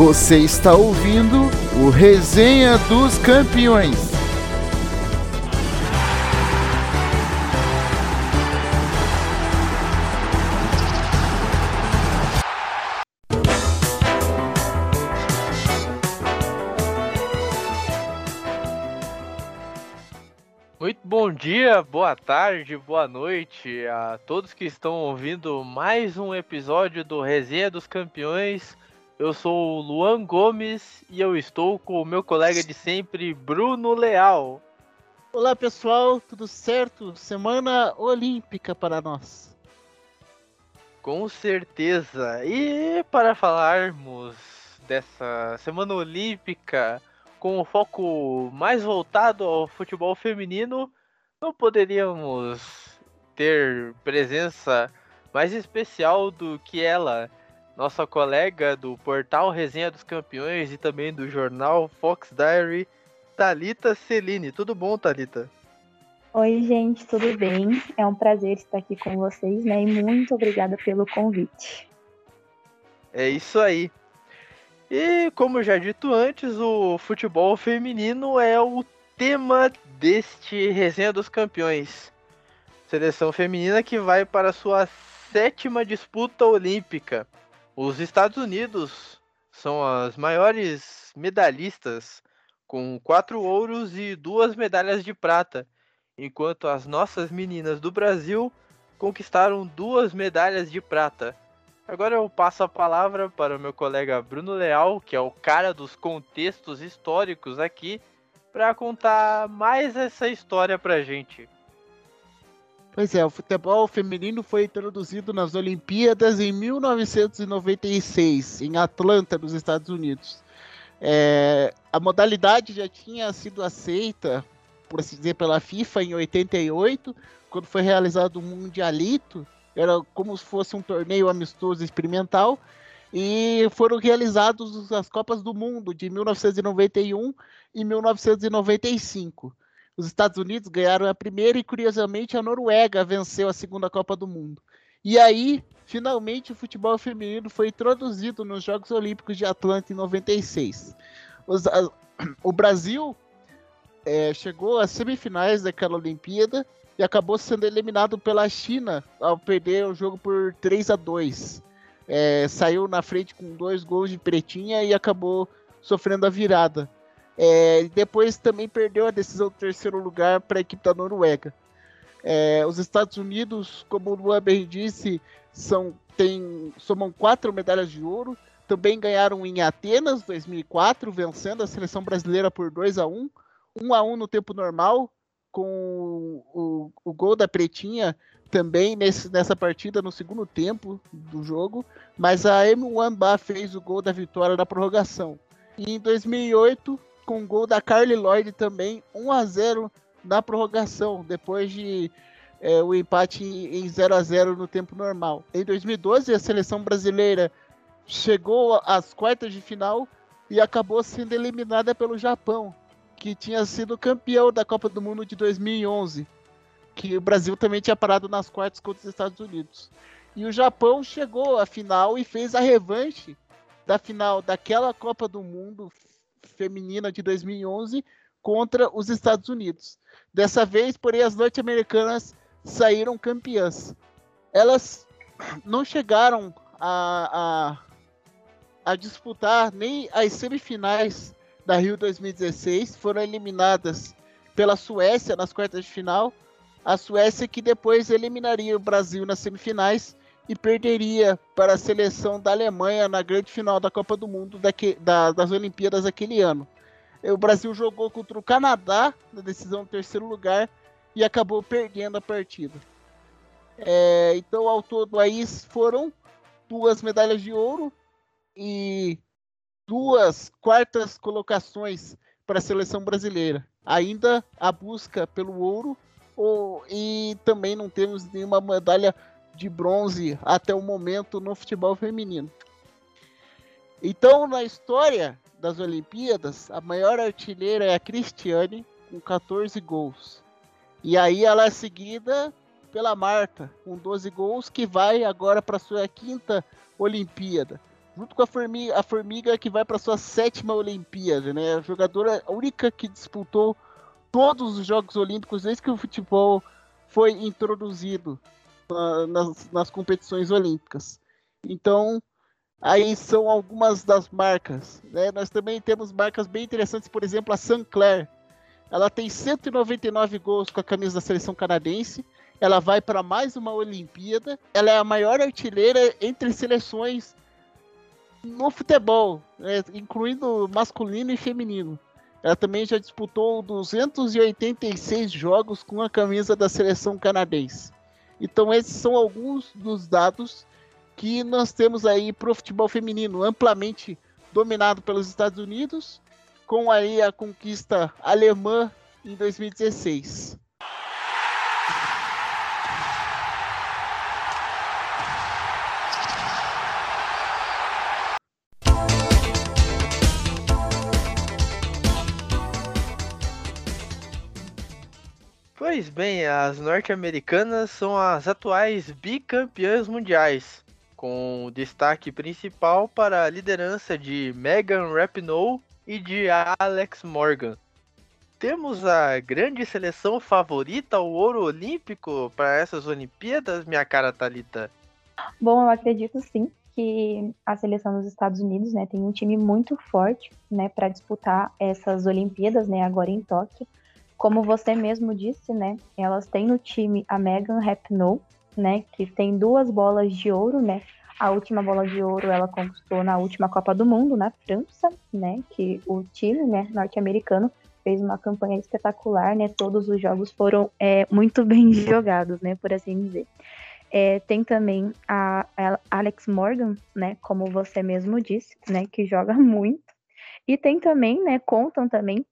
Você está ouvindo o Resenha dos Campeões. Muito bom dia, boa tarde, boa noite a todos que estão ouvindo mais um episódio do Resenha dos Campeões. Eu sou o Luan Gomes e eu estou com o meu colega de sempre, Bruno Leal. Olá pessoal, tudo certo? Semana olímpica para nós. Com certeza. E para falarmos dessa semana olímpica com o foco mais voltado ao futebol feminino, não poderíamos ter presença mais especial do que ela, nossa colega do portal Resenha dos Campeões e também do jornal Fox Diary, Talita Celine. Tudo bom, Talita? Oi, gente, tudo bem? É um prazer estar aqui com vocês, né? E muito obrigada pelo convite. É isso aí. E como já dito antes, o futebol feminino é o tema deste Resenha dos Campeões. Seleção feminina que vai para sua sétima disputa olímpica. Os Estados Unidos são as maiores medalhistas, com quatro ouros e duas medalhas de prata, enquanto as nossas meninas do Brasil conquistaram duas medalhas de prata. Agora eu passo a palavra para o meu colega Bruno Leal, que é o cara dos contextos históricos aqui, para contar mais essa história pra gente. Pois é, o futebol feminino foi introduzido nas Olimpíadas em 1996, em Atlanta, nos Estados Unidos. É, a modalidade já tinha sido aceita, por assim dizer, pela FIFA em 88, quando foi realizado o Mundialito, era como se fosse um torneio amistoso experimental. E foram realizados as Copas do Mundo de 1991 e 1995. Os Estados Unidos ganharam a primeira e, curiosamente, a Noruega venceu a segunda Copa do Mundo. E aí, finalmente, o futebol feminino foi introduzido nos Jogos Olímpicos de Atlanta em 96. Os, a, o Brasil é, chegou às semifinais daquela Olimpíada e acabou sendo eliminado pela China ao perder o jogo por 3 a 2 é, Saiu na frente com dois gols de pretinha e acabou sofrendo a virada. É, depois também perdeu a decisão do terceiro lugar para a equipe da Noruega. É, os Estados Unidos, como o Luan bem disse, são, tem, somam quatro medalhas de ouro. Também ganharam em Atenas 2004, vencendo a seleção brasileira por 2 a 1 1 a 1 no tempo normal, com o, o gol da Pretinha também nesse, nessa partida no segundo tempo do jogo, mas a M1 Ba fez o gol da vitória da prorrogação. E em 2008, com o gol da Carly Lloyd também, 1 a 0 na prorrogação, depois de é, o empate em 0 a 0 no tempo normal. Em 2012, a seleção brasileira chegou às quartas de final e acabou sendo eliminada pelo Japão, que tinha sido campeão da Copa do Mundo de 2011, que o Brasil também tinha parado nas quartas contra os Estados Unidos. E o Japão chegou à final e fez a revanche da final daquela Copa do Mundo feminina de 2011 contra os Estados Unidos. Dessa vez, porém, as norte-americanas saíram campeãs. Elas não chegaram a, a, a disputar nem as semifinais da Rio 2016 foram eliminadas pela Suécia nas quartas de final. A Suécia que depois eliminaria o Brasil nas semifinais e perderia para a seleção da Alemanha na grande final da Copa do Mundo da, das Olimpíadas daquele ano. O Brasil jogou contra o Canadá na decisão do terceiro lugar e acabou perdendo a partida. É, então, ao todo, aí foram duas medalhas de ouro e duas quartas colocações para a seleção brasileira. Ainda a busca pelo ouro ou, e também não temos nenhuma medalha de bronze até o momento no futebol feminino. Então, na história das Olimpíadas, a maior artilheira é a Cristiane, com 14 gols. E aí ela é seguida pela Marta, com 12 gols, que vai agora para sua quinta Olimpíada junto com a formiga, a formiga que vai para sua sétima Olimpíada, né? A jogadora única que disputou todos os Jogos Olímpicos desde que o futebol foi introduzido nas, nas competições olímpicas. Então, aí são algumas das marcas. Né? Nós também temos marcas bem interessantes, por exemplo, a Sinclair. Ela tem 199 gols com a camisa da seleção canadense. Ela vai para mais uma Olimpíada. Ela é a maior artilheira entre seleções no futebol, né? incluindo masculino e feminino. Ela também já disputou 286 jogos com a camisa da seleção canadense. Então esses são alguns dos dados que nós temos aí para o futebol feminino amplamente dominado pelos Estados Unidos, com aí a conquista alemã em 2016. Pois bem, as norte-americanas são as atuais bicampeãs mundiais, com destaque principal para a liderança de Megan Rapinoe e de Alex Morgan. Temos a grande seleção favorita ao ouro olímpico para essas Olimpíadas, minha cara Talita. Bom, eu acredito sim que a seleção dos Estados Unidos, né, tem um time muito forte, né, para disputar essas Olimpíadas, né, agora em Tóquio. Como você mesmo disse, né, elas têm no time a Megan Rapinoe, né, que tem duas bolas de ouro, né? A última bola de ouro ela conquistou na última Copa do Mundo na França, né? Que o time, né, norte-americano fez uma campanha espetacular, né? Todos os jogos foram é, muito bem jogados, né, por assim dizer. É, tem também a, a, Alex Morgan, né, como você mesmo disse, né, que joga muito. E tem também, né, contam também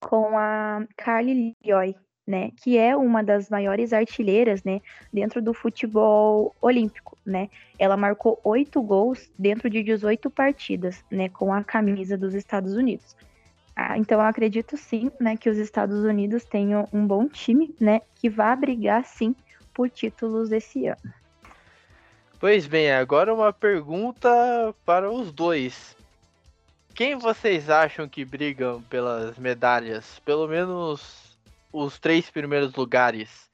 com a Carly Lloyd, né, que é uma das maiores artilheiras, né, dentro do futebol olímpico, né. Ela marcou oito gols dentro de 18 partidas, né, com a camisa dos Estados Unidos. Ah, então eu acredito sim, né, que os Estados Unidos tenham um bom time, né, que vá brigar sim por títulos esse ano. Pois bem, agora uma pergunta para os dois. Quem vocês acham que brigam pelas medalhas? Pelo menos os três primeiros lugares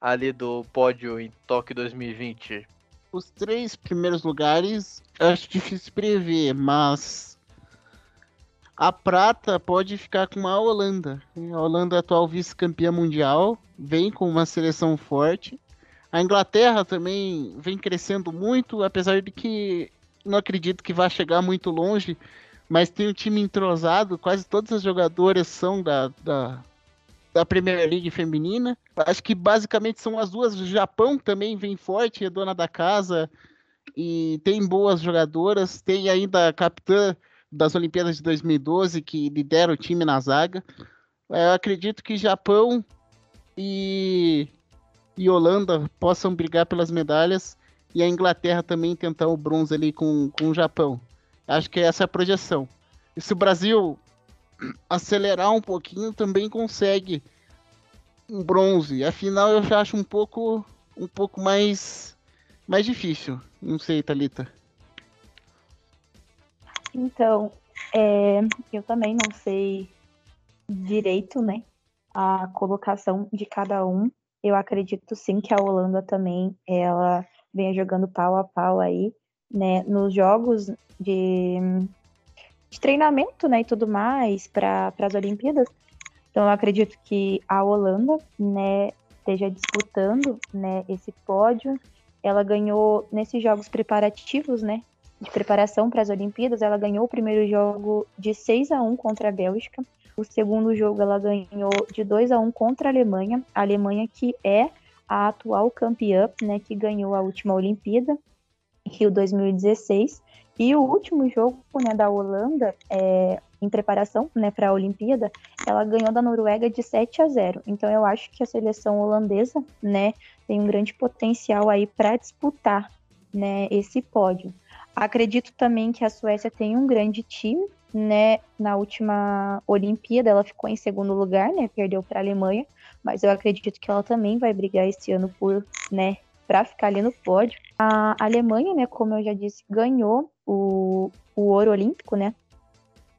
ali do pódio em Tóquio 2020? Os três primeiros lugares acho difícil prever, mas a prata pode ficar com a Holanda. A Holanda, atual vice-campeã mundial, vem com uma seleção forte. A Inglaterra também vem crescendo muito, apesar de que não acredito que vá chegar muito longe, mas tem um time entrosado, quase todas as jogadoras são da, da, da Premier League feminina. Acho que basicamente são as duas. O Japão também vem forte, é dona da casa e tem boas jogadoras. Tem ainda a capitã das Olimpíadas de 2012 que lidera o time na zaga. Eu acredito que Japão e, e Holanda possam brigar pelas medalhas e a Inglaterra também tentar o bronze ali com, com o Japão. Acho que essa é a projeção. E se o Brasil acelerar um pouquinho, também consegue um bronze. Afinal, eu já acho um pouco, um pouco mais, mais difícil. Não sei, Talita. Então, é, eu também não sei direito, né, a colocação de cada um. Eu acredito sim que a Holanda também ela venha jogando pau a pau aí, né, nos jogos de de treinamento, né, e tudo mais para as Olimpíadas. Então eu acredito que a Holanda, né, esteja disputando, né, esse pódio. Ela ganhou nesses jogos preparativos, né, de preparação para as Olimpíadas, ela ganhou o primeiro jogo de 6 a 1 contra a Bélgica. O segundo jogo ela ganhou de 2 a 1 contra a Alemanha, a Alemanha que é a atual campeã, né, que ganhou a última Olimpíada, Rio 2016. E o último jogo né, da Holanda, é, em preparação né, para a Olimpíada, ela ganhou da Noruega de 7 a 0. Então eu acho que a seleção holandesa né, tem um grande potencial aí para disputar né, esse pódio. Acredito também que a Suécia tem um grande time, né? Na última Olimpíada ela ficou em segundo lugar, né? Perdeu para a Alemanha, mas eu acredito que ela também vai brigar esse ano por, né, para ficar ali no pódio. A Alemanha, né, como eu já disse, ganhou o, o ouro olímpico, né?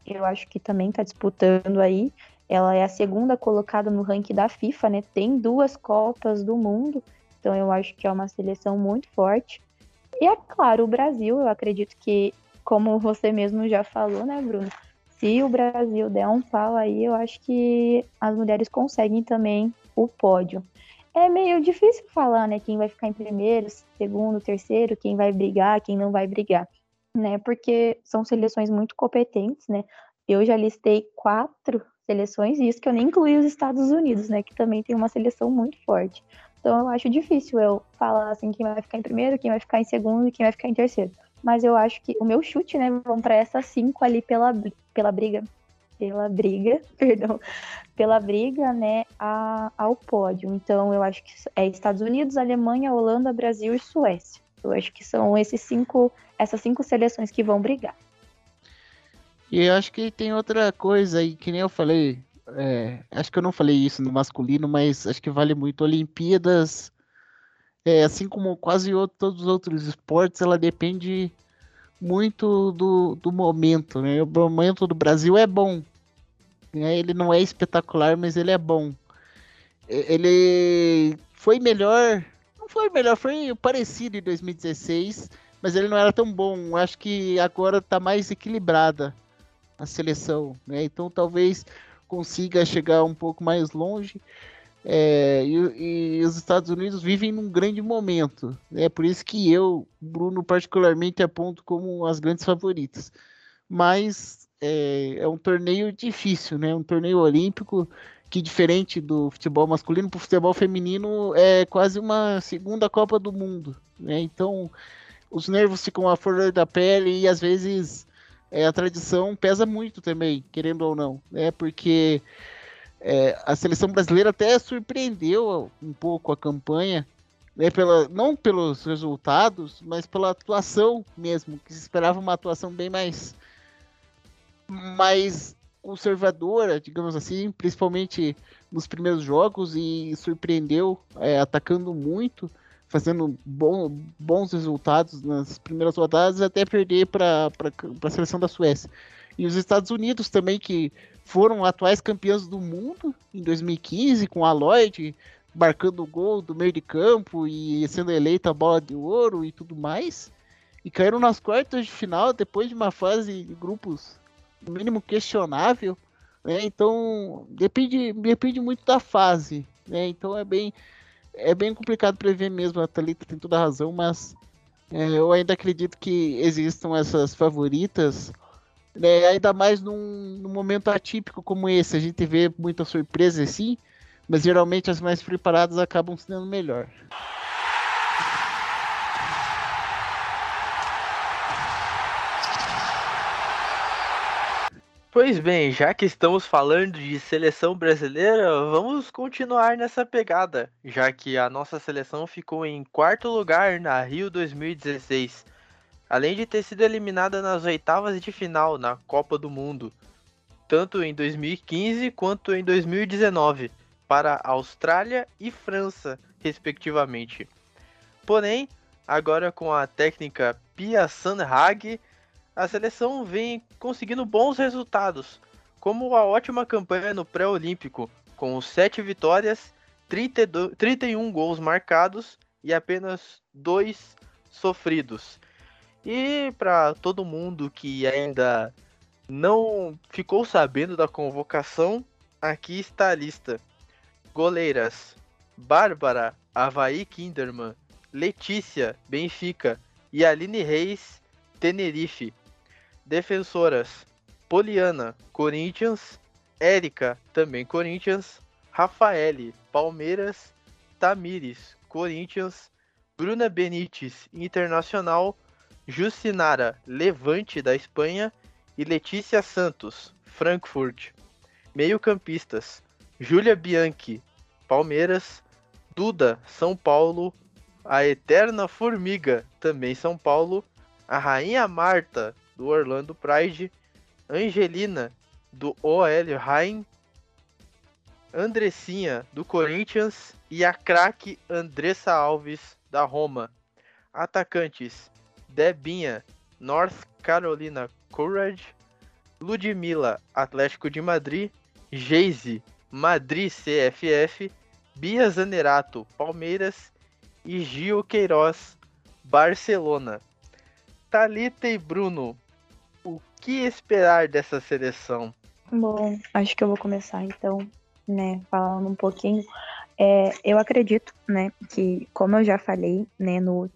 Eu acho que também está disputando aí. Ela é a segunda colocada no ranking da FIFA, né? Tem duas Copas do Mundo, então eu acho que é uma seleção muito forte. E é claro, o Brasil, eu acredito que, como você mesmo já falou, né, Bruno? Se o Brasil der um pau aí, eu acho que as mulheres conseguem também o pódio. É meio difícil falar, né, quem vai ficar em primeiro, segundo, terceiro, quem vai brigar, quem não vai brigar, né? Porque são seleções muito competentes, né? Eu já listei quatro seleções, e isso que eu nem incluí os Estados Unidos, né? Que também tem uma seleção muito forte. Então eu acho difícil eu falar assim quem vai ficar em primeiro, quem vai ficar em segundo e quem vai ficar em terceiro. Mas eu acho que o meu chute, né, vão para essas cinco ali pela, pela briga. Pela briga, perdão. Pela briga, né, a, ao pódio. Então eu acho que é Estados Unidos, Alemanha, Holanda, Brasil e Suécia. Eu acho que são esses cinco, essas cinco seleções que vão brigar. E eu acho que tem outra coisa aí, que nem eu falei. É, acho que eu não falei isso no masculino, mas acho que vale muito. Olimpíadas, é, assim como quase outro, todos os outros esportes, ela depende muito do, do momento. Né? O momento do Brasil é bom. Né? Ele não é espetacular, mas ele é bom. Ele foi melhor. Não foi melhor, foi parecido em 2016, mas ele não era tão bom. Acho que agora está mais equilibrada a seleção, né? Então talvez consiga chegar um pouco mais longe. É, e, e, os Estados Unidos vivem num grande momento. É né? por isso que eu, Bruno, particularmente aponto como as grandes favoritas. Mas é, é um torneio difícil, né? Um torneio olímpico que, diferente do futebol masculino, para o futebol feminino é quase uma segunda Copa do Mundo. Né? Então, os nervos ficam à flor da pele e às vezes é, a tradição pesa muito também, querendo ou não, né? Porque é, a seleção brasileira até surpreendeu um pouco a campanha, né? Pela, não pelos resultados, mas pela atuação mesmo, que se esperava uma atuação bem mais, mais conservadora, digamos assim, principalmente nos primeiros jogos e surpreendeu é, atacando muito fazendo bom, bons resultados nas primeiras rodadas até perder para a seleção da Suécia. E os Estados Unidos também, que foram atuais campeões do mundo em 2015, com a Lloyd marcando o gol do meio de campo e sendo eleita a bola de ouro e tudo mais. E caíram nas quartas de final depois de uma fase de grupos, no mínimo questionável. Né? Então, depende, depende muito da fase. Né? Então, é bem é bem complicado prever mesmo, a Thalita tem toda a razão, mas é, eu ainda acredito que existam essas favoritas, né, ainda mais num, num, momento atípico como esse. A gente vê muita surpresa assim, mas geralmente as mais preparadas acabam sendo melhor. Pois bem, já que estamos falando de seleção brasileira, vamos continuar nessa pegada, já que a nossa seleção ficou em quarto lugar na Rio 2016, além de ter sido eliminada nas oitavas de final na Copa do Mundo, tanto em 2015 quanto em 2019, para Austrália e França, respectivamente. Porém, agora com a técnica Pia Sandhag, a seleção vem conseguindo bons resultados, como a ótima campanha no pré-olímpico, com 7 vitórias, 32, 31 gols marcados e apenas 2 sofridos. E para todo mundo que ainda não ficou sabendo da convocação, aqui está a lista: goleiras Bárbara Havaí Kinderman, Letícia Benfica e Aline Reis Tenerife. Defensoras: Poliana, Corinthians, Érica, também Corinthians, Rafaele, Palmeiras, Tamires, Corinthians, Bruna Benites, Internacional, Jucinara, Levante da Espanha e Letícia Santos, Frankfurt. Meio-campistas: Júlia Bianchi, Palmeiras, Duda, São Paulo, a Eterna Formiga, também São Paulo, a Rainha Marta, do Orlando Pride, Angelina, do OL Rein, Andressinha, do Corinthians, e a craque Andressa Alves, da Roma. Atacantes: Debinha, North Carolina Courage, Ludmilla, Atlético de Madrid, Geise, Madrid CFF, Bia Zanerato, Palmeiras e Gil Queiroz, Barcelona. Talita e Bruno, o que esperar dessa seleção? Bom, acho que eu vou começar então, né, falando um pouquinho. É, eu acredito, né, que como eu já falei, né, no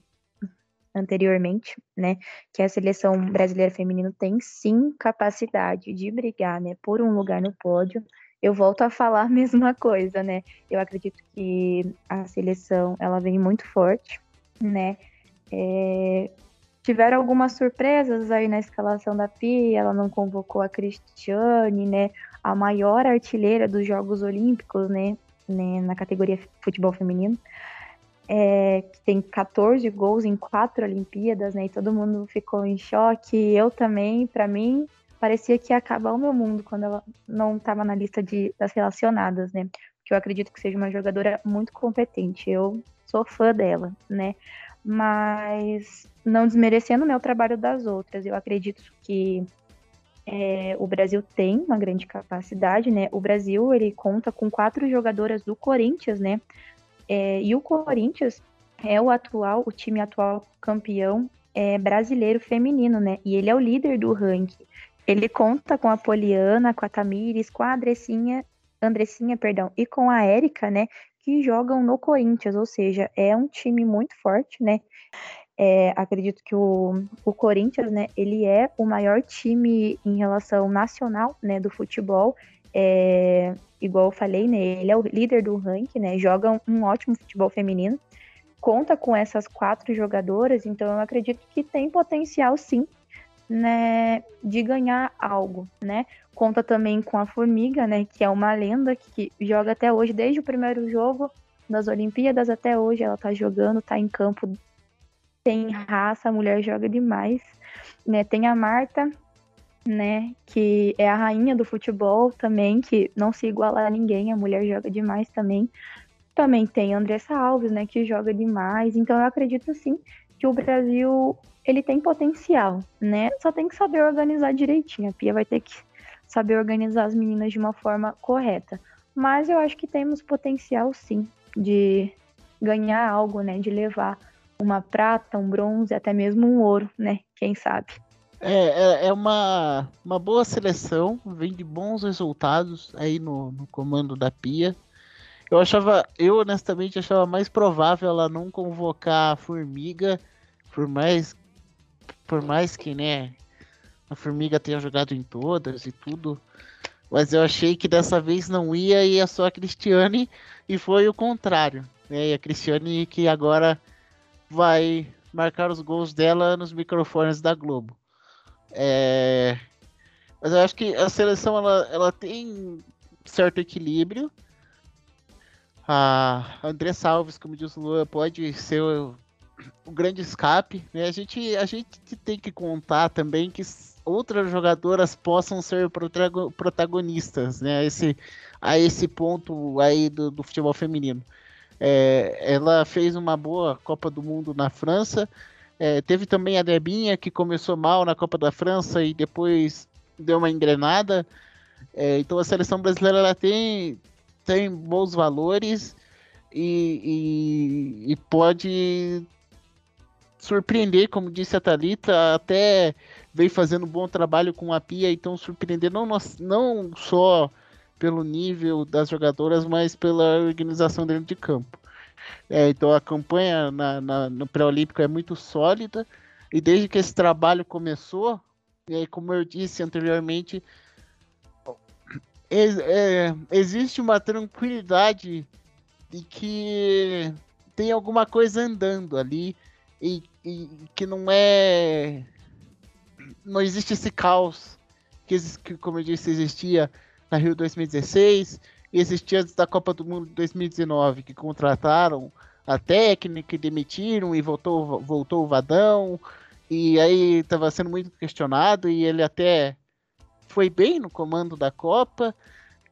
anteriormente, né, que a seleção brasileira feminina tem sim capacidade de brigar, né, por um lugar no pódio. Eu volto a falar a mesma coisa, né? Eu acredito que a seleção ela vem muito forte, né? É, tiveram algumas surpresas aí na escalação da Pia, ela não convocou a Cristiane, né? A maior artilheira dos Jogos Olímpicos, né? né na categoria futebol feminino é, que tem 14 gols em quatro Olimpíadas, né? E todo mundo ficou em choque. Eu também, para mim, parecia que ia acabar o meu mundo quando ela não estava na lista de, das relacionadas, né? Porque eu acredito que seja uma jogadora muito competente. Eu sou fã dela, né? Mas não desmerecendo né, o trabalho das outras. Eu acredito que é, o Brasil tem uma grande capacidade, né? O Brasil ele conta com quatro jogadoras do Corinthians, né? É, e o Corinthians é o atual, o time atual campeão é, brasileiro feminino, né? E ele é o líder do ranking. Ele conta com a Poliana, com a Tamires, com a Andressinha, Andressinha, perdão, e com a Érica, né? Que jogam no Corinthians, ou seja, é um time muito forte, né? É, acredito que o, o Corinthians, né, ele é o maior time em relação nacional, né, do futebol. É, igual eu falei, né, ele é o líder do ranking, né, joga um, ótimo futebol feminino, conta com essas quatro jogadoras, então eu acredito que tem potencial sim, né, de ganhar algo, né. Conta também com a Formiga, né, que é uma lenda que joga até hoje, desde o primeiro jogo das Olimpíadas até hoje, ela tá jogando, tá em campo, tem raça, a mulher joga demais, né. Tem a Marta, né? Que é a rainha do futebol também, que não se iguala a ninguém, a mulher joga demais também. Também tem Andressa Alves, né? Que joga demais. Então eu acredito sim que o Brasil ele tem potencial, né? Só tem que saber organizar direitinho. A Pia vai ter que saber organizar as meninas de uma forma correta. Mas eu acho que temos potencial sim de ganhar algo, né? De levar uma prata, um bronze, até mesmo um ouro, né? Quem sabe? É, é, é, uma, uma boa seleção, vem de bons resultados aí no, no comando da Pia. Eu achava, eu honestamente achava mais provável ela não convocar a Formiga, por mais, por mais que, né, a Formiga tenha jogado em todas e tudo. Mas eu achei que dessa vez não ia, ia só a Cristiane, e foi o contrário. Né? E a Cristiane que agora vai marcar os gols dela nos microfones da Globo. É... Mas eu acho que a seleção ela, ela tem certo equilíbrio. A André Alves, como diz o Lua, pode ser o, o grande escape. Né? A, gente, a gente tem que contar também que outras jogadoras possam ser protagonistas né? a, esse, a esse ponto aí do, do futebol feminino. É, ela fez uma boa Copa do Mundo na França, é, teve também a Debinha, que começou mal na Copa da França e depois deu uma engrenada. É, então a seleção brasileira ela tem, tem bons valores e, e, e, pode surpreender, como disse a Thalita, até veio fazendo um bom trabalho com a Pia, então surpreender não, não só pelo nível das jogadoras, mas pela organização dentro de campo. É, então a campanha na, na, no pré-olímpico é muito sólida e desde que esse trabalho começou, e aí, como eu disse anteriormente, é, existe uma tranquilidade de que tem alguma coisa andando ali e, e, que não é. Não existe esse caos que, como eu disse, existia na Rio 2016 e existia antes da Copa do Mundo de 2019, que contrataram a técnica e demitiram e voltou, voltou o Vadão. E aí estava sendo muito questionado e ele até foi bem no comando da Copa.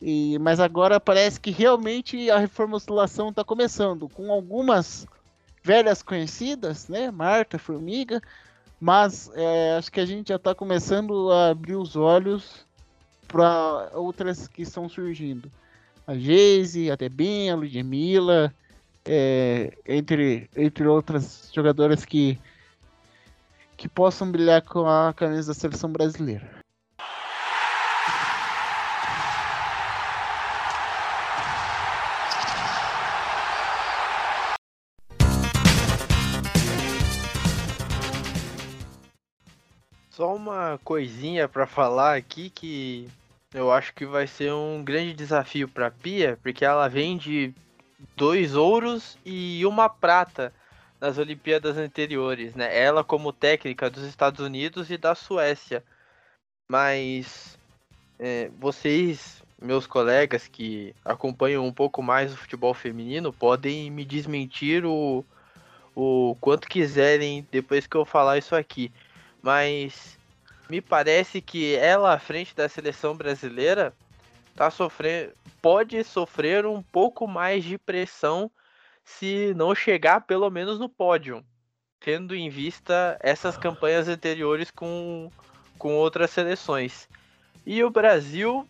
E, mas agora parece que realmente a reformulação está começando, com algumas velhas conhecidas, né? Marta, Formiga, mas é, acho que a gente já está começando a abrir os olhos para outras que estão surgindo. A Geise, a Debinha, a Ludmilla, é, entre, entre outras jogadoras que, que possam brilhar com a camisa da seleção brasileira. Só uma coisinha para falar aqui que eu acho que vai ser um grande desafio para Pia, porque ela vem de dois ouros e uma prata nas Olimpíadas anteriores, né? Ela como técnica dos Estados Unidos e da Suécia. Mas é, vocês, meus colegas que acompanham um pouco mais o futebol feminino, podem me desmentir o, o quanto quiserem depois que eu falar isso aqui mas me parece que ela à frente da seleção brasileira tá sofrendo, pode sofrer um pouco mais de pressão se não chegar pelo menos no pódio, tendo em vista essas campanhas anteriores com, com outras seleções. E o Brasil,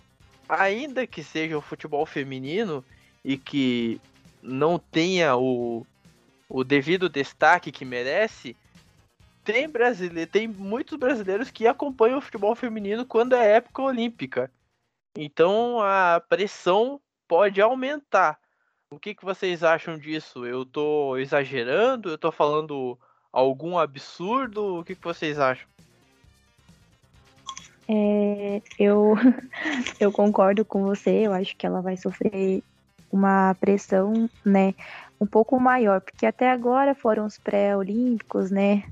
ainda que seja o futebol feminino e que não tenha o, o devido destaque que merece, tem brasileiro, tem muitos brasileiros que acompanham o futebol feminino quando é época olímpica. Então a pressão pode aumentar. O que, que vocês acham disso? Eu tô exagerando? Eu tô falando algum absurdo? O que, que vocês acham? É, eu, eu concordo com você, eu acho que ela vai sofrer uma pressão, né, um pouco maior, porque até agora foram os pré-olímpicos, né,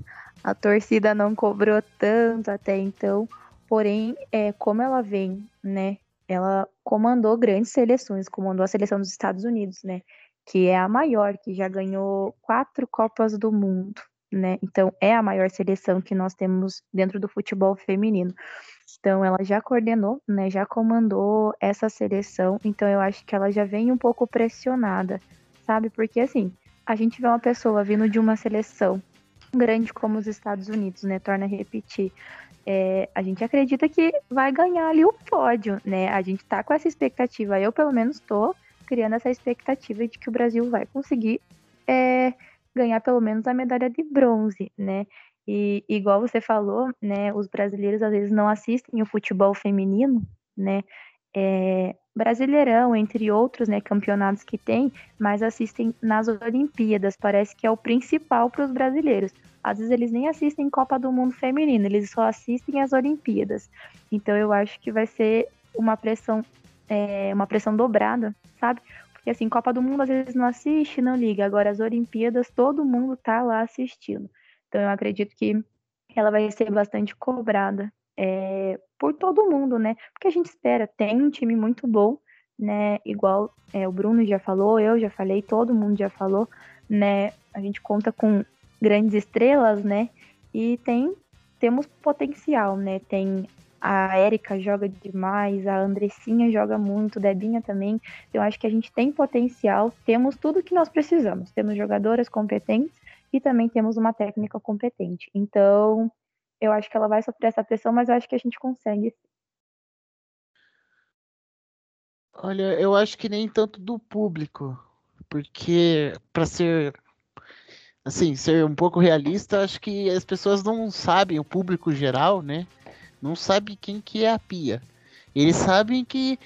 a torcida não cobrou tanto até então, porém, é, como ela vem, né? Ela comandou grandes seleções, comandou a seleção dos Estados Unidos, né? Que é a maior, que já ganhou quatro Copas do Mundo, né? Então, é a maior seleção que nós temos dentro do futebol feminino. Então, ela já coordenou, né? Já comandou essa seleção. Então, eu acho que ela já vem um pouco pressionada, sabe? Porque, assim, a gente vê uma pessoa vindo de uma seleção grande como os Estados Unidos, né? Torna a repetir. É, a gente acredita que vai ganhar ali o pódio, né? A gente tá com essa expectativa. Eu, pelo menos, tô criando essa expectativa de que o Brasil vai conseguir é, ganhar pelo menos a medalha de bronze, né? E igual você falou, né? Os brasileiros às vezes não assistem o futebol feminino, né? É, Brasileirão, entre outros né, campeonatos que tem, mas assistem nas Olimpíadas. Parece que é o principal para os brasileiros. Às vezes eles nem assistem Copa do Mundo Feminino, eles só assistem as Olimpíadas. Então eu acho que vai ser uma pressão, é, uma pressão dobrada, sabe? Porque assim, Copa do Mundo às vezes não assiste, não liga. Agora as Olimpíadas, todo mundo tá lá assistindo. Então eu acredito que ela vai ser bastante cobrada é, por todo mundo, né? Porque a gente espera, tem um time muito bom, né? Igual é, o Bruno já falou, eu já falei, todo mundo já falou, né? A gente conta com grandes estrelas, né? E tem temos potencial, né? Tem a Érica joga demais, a Andressinha joga muito, Debinha também. Eu acho que a gente tem potencial, temos tudo que nós precisamos. Temos jogadoras competentes e também temos uma técnica competente. Então, eu acho que ela vai sofrer essa pressão, mas eu acho que a gente consegue. Olha, eu acho que nem tanto do público, porque para ser assim, ser um pouco realista, acho que as pessoas não sabem, o público geral, né? Não sabe quem que é a Pia. Eles sabem que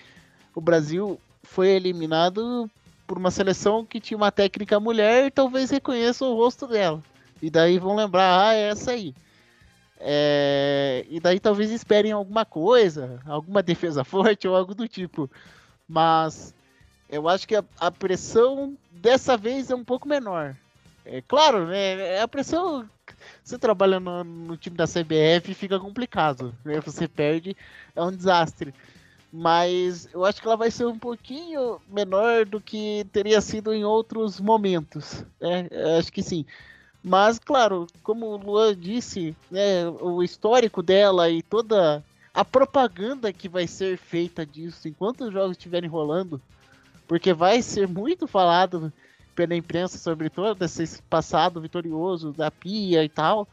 o Brasil foi eliminado por uma seleção que tinha uma técnica mulher e talvez reconheçam o rosto dela. E daí vão lembrar, ah, é essa aí. É, e daí talvez esperem alguma coisa, alguma defesa forte ou algo do tipo. Mas eu acho que a, a pressão dessa vez é um pouco menor. É claro, né? A pressão. Você trabalha no, no time da CBF fica complicado. Né? Você perde, é um desastre. Mas eu acho que ela vai ser um pouquinho menor do que teria sido em outros momentos. Né? acho que sim. Mas, claro, como o Luan disse, né, o histórico dela e toda a propaganda que vai ser feita disso enquanto os jogos estiverem rolando, porque vai ser muito falado pela imprensa sobre todo esse passado vitorioso da Pia e tal.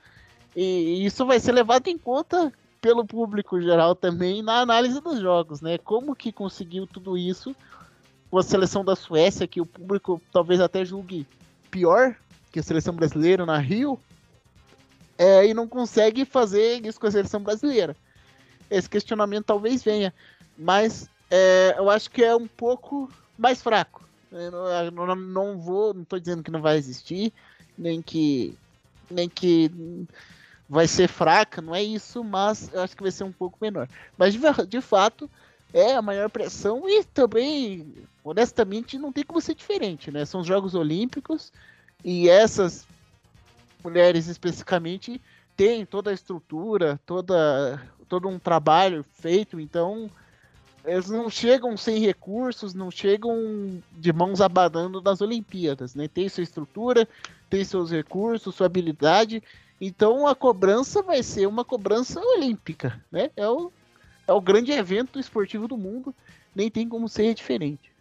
E isso vai ser levado em conta pelo público geral também na análise dos jogos, né? Como que conseguiu tudo isso com a seleção da Suécia, que o público talvez até julgue pior que a seleção brasileira na Rio, é, e não consegue fazer isso com a seleção brasileira. Esse questionamento talvez venha, mas é, eu acho que é um pouco mais fraco. Eu não, não, vou, não estou dizendo que não vai existir, nem que nem que vai ser fraca, não é isso, mas eu acho que vai ser um pouco menor. Mas de, de fato é a maior pressão e também, honestamente, não tem como ser diferente, né? São os Jogos Olímpicos e essas mulheres especificamente têm toda a estrutura, toda todo um trabalho feito, então eles não chegam sem recursos, não chegam de mãos abanando das Olimpíadas, né? Tem sua estrutura, tem seus recursos, sua habilidade, então a cobrança vai ser uma cobrança olímpica, né? É o, é o grande evento esportivo do mundo, nem tem como ser diferente.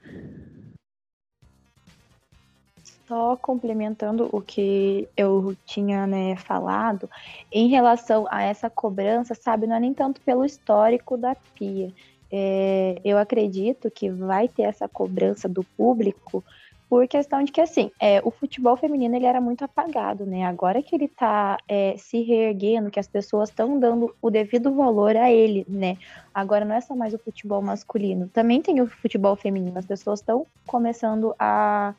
Só complementando o que eu tinha né, falado, em relação a essa cobrança, sabe, não é nem tanto pelo histórico da Pia. É, eu acredito que vai ter essa cobrança do público por questão de que, assim, é, o futebol feminino ele era muito apagado, né? Agora que ele tá é, se reerguendo, que as pessoas estão dando o devido valor a ele, né? Agora não é só mais o futebol masculino, também tem o futebol feminino. As pessoas estão começando a,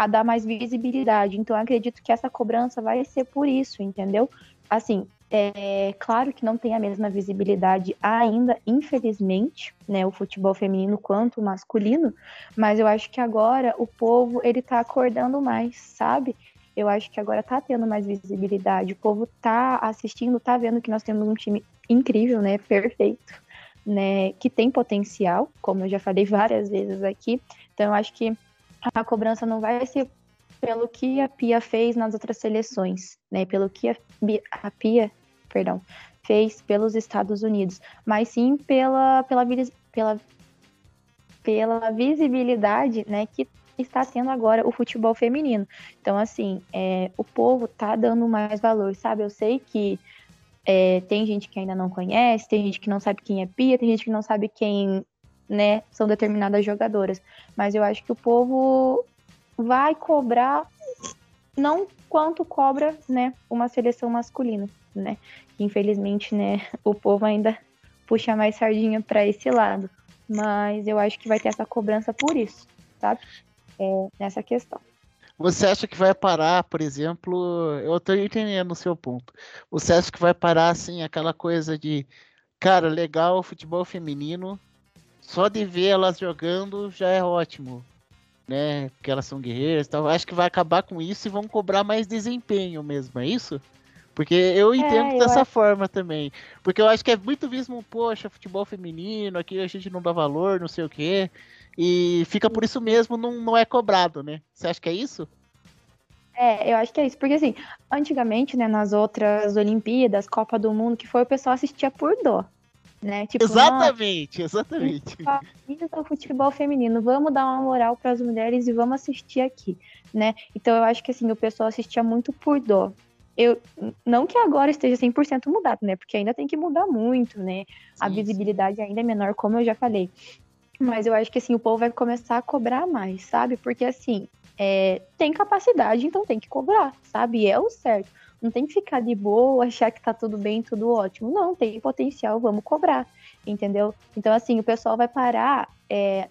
a dar mais visibilidade. Então, acredito que essa cobrança vai ser por isso, entendeu? Assim, é claro que não tem a mesma visibilidade ainda, infelizmente, né, o futebol feminino quanto o masculino, mas eu acho que agora o povo ele tá acordando mais, sabe? Eu acho que agora tá tendo mais visibilidade, o povo tá assistindo, tá vendo que nós temos um time incrível, né, perfeito, né, que tem potencial, como eu já falei várias vezes aqui. Então eu acho que a cobrança não vai ser pelo que a Pia fez nas outras seleções, né? Pelo que a, a Pia perdão, fez pelos Estados Unidos, mas sim pela, pela, pela, pela visibilidade né, que está tendo agora o futebol feminino. Então, assim, é, o povo tá dando mais valor, sabe? Eu sei que é, tem gente que ainda não conhece, tem gente que não sabe quem é Pia, tem gente que não sabe quem né, são determinadas jogadoras. Mas eu acho que o povo vai cobrar não quanto cobra, né, uma seleção masculina né? Infelizmente, né, o povo ainda puxa mais sardinha para esse lado. Mas eu acho que vai ter essa cobrança por isso, sabe? É, nessa questão. Você acha que vai parar, por exemplo, eu estou entendendo o seu ponto. Você acha que vai parar assim aquela coisa de, cara, legal futebol feminino, só de ver elas jogando já é ótimo, né? Porque elas são guerreiras, tal. Acho que vai acabar com isso e vão cobrar mais desempenho mesmo, é isso? Porque eu é, entendo é, dessa acho... forma também. Porque eu acho que é muito visto, poxa, futebol feminino, aqui a gente não dá valor, não sei o quê. E fica por isso mesmo, não, não é cobrado, né? Você acha que é isso? É, eu acho que é isso. Porque assim, antigamente, né, nas outras Olimpíadas, Copa do Mundo, que foi, o pessoal assistia por dó. Né? Tipo, exatamente, exatamente. Isso é o futebol feminino, vamos dar uma moral para as mulheres e vamos assistir aqui, né? Então eu acho que assim, o pessoal assistia muito por dó eu não que agora esteja 100% mudado, né? Porque ainda tem que mudar muito, né? Sim, a visibilidade sim. ainda é menor, como eu já falei. Mas eu acho que assim, o povo vai começar a cobrar mais, sabe? Porque assim, é, tem capacidade, então tem que cobrar, sabe? é o certo. Não tem que ficar de boa, achar que tá tudo bem, tudo ótimo. Não, tem potencial, vamos cobrar, entendeu? Então, assim, o pessoal vai parar é,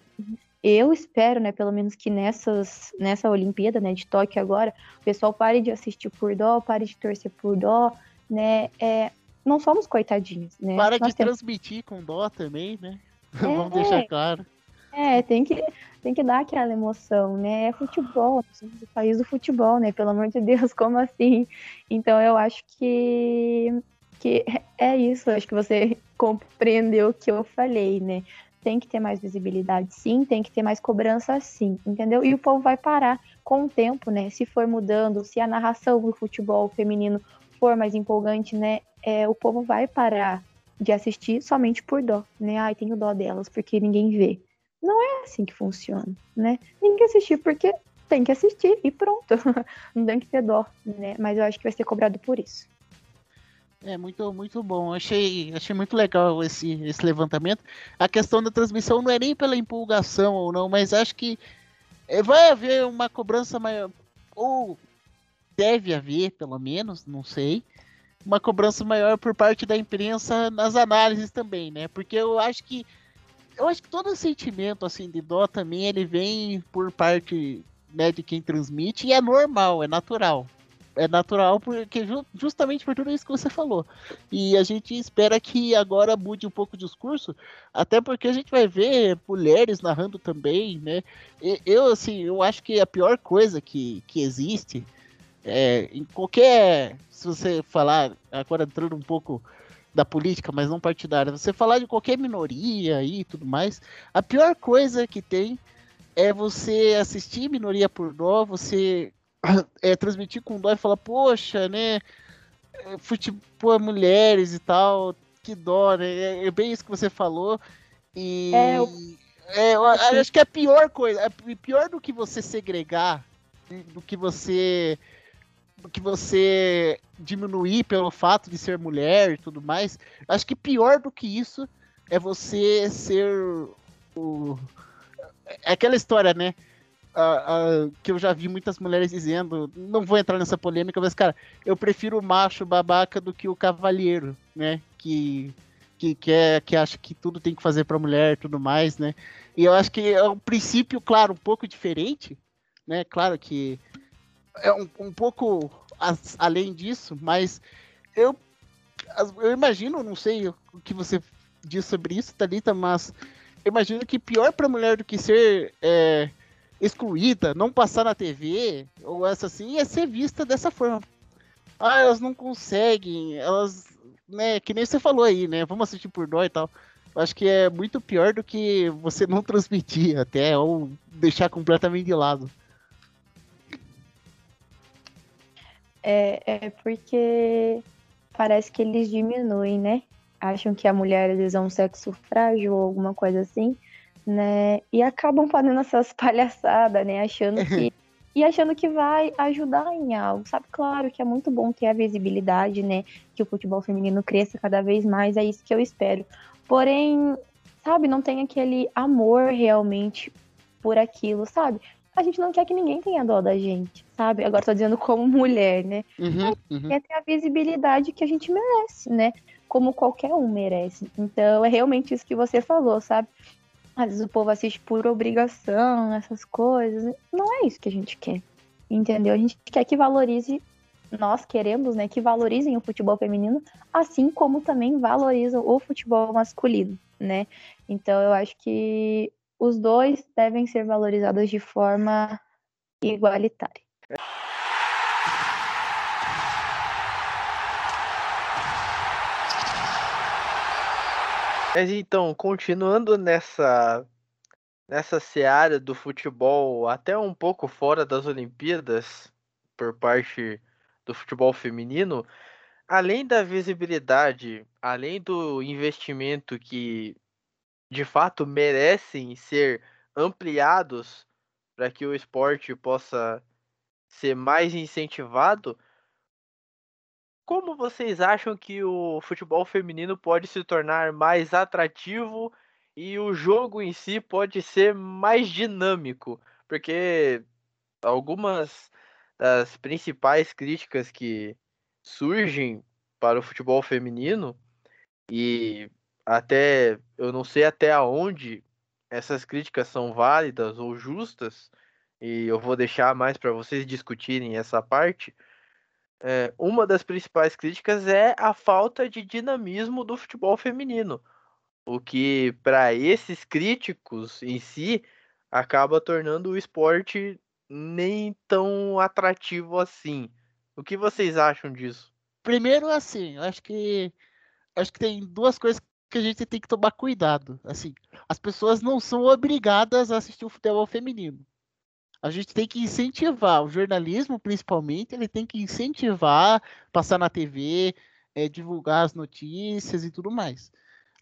eu espero, né, pelo menos que nessas, nessa Olimpíada, né, de Tóquio agora, o pessoal pare de assistir por dó, pare de torcer por dó, né, é, não somos coitadinhos, né. Para Nós de temos... transmitir com dó também, né, é, vamos deixar claro. É, tem que, tem que dar aquela emoção, né, é futebol, o país do futebol, né, pelo amor de Deus, como assim? Então eu acho que, que é isso, acho que você compreendeu o que eu falei, né, tem que ter mais visibilidade, sim, tem que ter mais cobrança, sim, entendeu? E o povo vai parar com o tempo, né? Se for mudando, se a narração do futebol feminino for mais empolgante, né? É, o povo vai parar de assistir somente por dó, né? Ai, tenho dó delas porque ninguém vê. Não é assim que funciona, né? Tem que assistir porque tem que assistir e pronto. Não tem que ter dó, né? Mas eu acho que vai ser cobrado por isso. É muito, muito bom. Achei, achei muito legal esse, esse levantamento. A questão da transmissão não é nem pela empolgação ou não, mas acho que é, vai haver uma cobrança maior, ou deve haver, pelo menos, não sei, uma cobrança maior por parte da imprensa nas análises também, né? Porque eu acho que eu acho que todo sentimento assim de dó também ele vem por parte né, de quem transmite e é normal, é natural. É natural porque justamente por tudo isso que você falou. E a gente espera que agora mude um pouco o discurso, até porque a gente vai ver mulheres narrando também, né? Eu assim, eu acho que a pior coisa que, que existe é, em qualquer se você falar agora entrando um pouco da política, mas não partidária, você falar de qualquer minoria e tudo mais, a pior coisa que tem é você assistir minoria por dó, você é, transmitir com dó e falar, poxa, né, é, futebol, mulheres e tal, que dó, né, é, é bem isso que você falou, e... É, eu... É, eu acho que é a pior coisa, é pior do que você segregar, do que você que você diminuir pelo fato de ser mulher e tudo mais. Acho que pior do que isso é você ser o. É aquela história, né? Uh, que eu já vi muitas mulheres dizendo, não vou entrar nessa polêmica, mas, cara, eu prefiro o macho babaca do que o cavalheiro, né? Que, que, que, é, que acha que tudo tem que fazer pra mulher tudo mais, né? E eu acho que é um princípio, claro, um pouco diferente, né? Claro que é um, um pouco as, além disso, mas eu, eu imagino, não sei o que você diz sobre isso, Thalita, mas eu imagino que pior para mulher do que ser é, excluída, não passar na TV, ou essa assim, é ser vista dessa forma. Ah, elas não conseguem, elas, né, que nem você falou aí, né, vamos assistir por dó e tal. Eu acho que é muito pior do que você não transmitir até, ou deixar completamente de lado. É, é porque parece que eles diminuem, né? Acham que a mulher às vezes é um sexo frágil ou alguma coisa assim, né? E acabam fazendo essas palhaçadas, né? Achando que. e achando que vai ajudar em algo, sabe? Claro que é muito bom ter a visibilidade, né? Que o futebol feminino cresça cada vez mais, é isso que eu espero. Porém, sabe, não tem aquele amor realmente por aquilo, sabe? A gente não quer que ninguém tenha dó da gente, sabe? Agora tô dizendo como mulher, né? Uhum, uhum. Quer ter a visibilidade que a gente merece, né? Como qualquer um merece. Então é realmente isso que você falou, sabe? Às vezes o povo assiste por obrigação, essas coisas. Não é isso que a gente quer. Entendeu? A gente quer que valorize nós queremos, né, que valorizem o futebol feminino, assim como também valorizam o futebol masculino, né? Então eu acho que os dois devem ser valorizados de forma igualitária. Mas então, continuando nessa nessa seara do futebol, até um pouco fora das Olimpíadas, por parte do futebol feminino, além da visibilidade, além do investimento que de fato merecem ser ampliados para que o esporte possa ser mais incentivado, como vocês acham que o futebol feminino pode se tornar mais atrativo e o jogo em si pode ser mais dinâmico? Porque algumas das principais críticas que surgem para o futebol feminino e até eu não sei até onde essas críticas são válidas ou justas, e eu vou deixar mais para vocês discutirem essa parte. É, uma das principais críticas é a falta de dinamismo do futebol feminino, o que para esses críticos em si acaba tornando o esporte nem tão atrativo assim. O que vocês acham disso? Primeiro, assim, acho que acho que tem duas coisas que a gente tem que tomar cuidado. Assim, as pessoas não são obrigadas a assistir o futebol feminino. A gente tem que incentivar, o jornalismo principalmente, ele tem que incentivar, passar na TV, é, divulgar as notícias e tudo mais.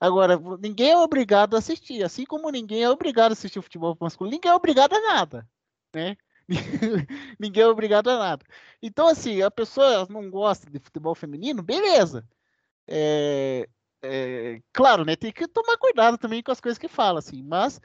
Agora, ninguém é obrigado a assistir, assim como ninguém é obrigado a assistir o futebol masculino, ninguém é obrigado a nada, né? Ninguém é obrigado a nada. Então, assim, a pessoa não gosta de futebol feminino, beleza. É, é, claro, né? Tem que tomar cuidado também com as coisas que fala, assim, mas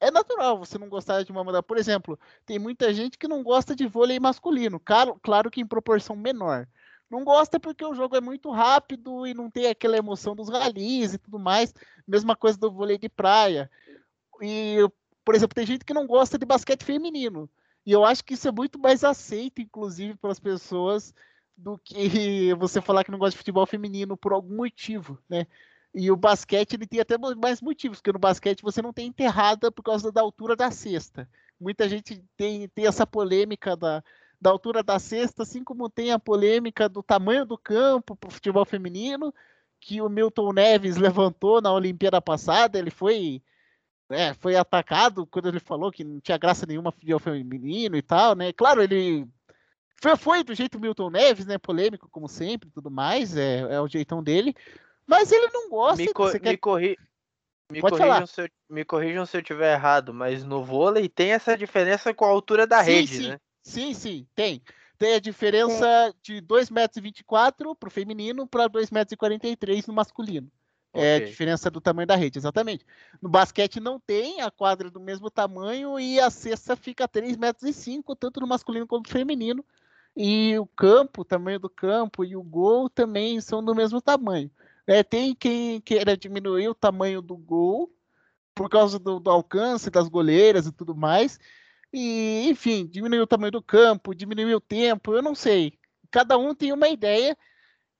é natural você não gostar de uma modalidade. Por exemplo, tem muita gente que não gosta de vôlei masculino, claro, claro que em proporção menor. Não gosta porque o jogo é muito rápido e não tem aquela emoção dos ralis e tudo mais. Mesma coisa do vôlei de praia. E, por exemplo, tem gente que não gosta de basquete feminino. E eu acho que isso é muito mais aceito, inclusive, pelas pessoas do que você falar que não gosta de futebol feminino por algum motivo, né? E o basquete ele tem até mais motivos, porque no basquete você não tem enterrada por causa da altura da cesta. Muita gente tem, tem essa polêmica da, da altura da cesta, assim como tem a polêmica do tamanho do campo para o futebol feminino, que o Milton Neves levantou na Olimpíada passada. Ele foi, é, foi atacado quando ele falou que não tinha graça nenhuma futebol feminino e tal, né? Claro, ele foi, foi do jeito Milton Neves, né? Polêmico, como sempre, tudo mais, é, é o jeitão dele. Mas ele não gosta. Me, co me, quer... corri... me, corrijam se eu, me corrijam se eu tiver errado, mas no vôlei tem essa diferença com a altura da sim, rede, sim. né? Sim, sim, tem. Tem a diferença é. de 2,24m para o feminino para 2,43m no masculino. Okay. É a diferença do tamanho da rede, exatamente. No basquete não tem a quadra do mesmo tamanho e a cesta fica 3,5 metros, tanto no masculino como no feminino. E o campo, o tamanho do campo e o gol também são do mesmo tamanho. É, tem quem queira diminuir o tamanho do gol por causa do, do, alcance das goleiras e tudo mais. E, enfim, diminuir o tamanho do campo, diminuir o tempo, eu não sei. Cada um tem uma ideia.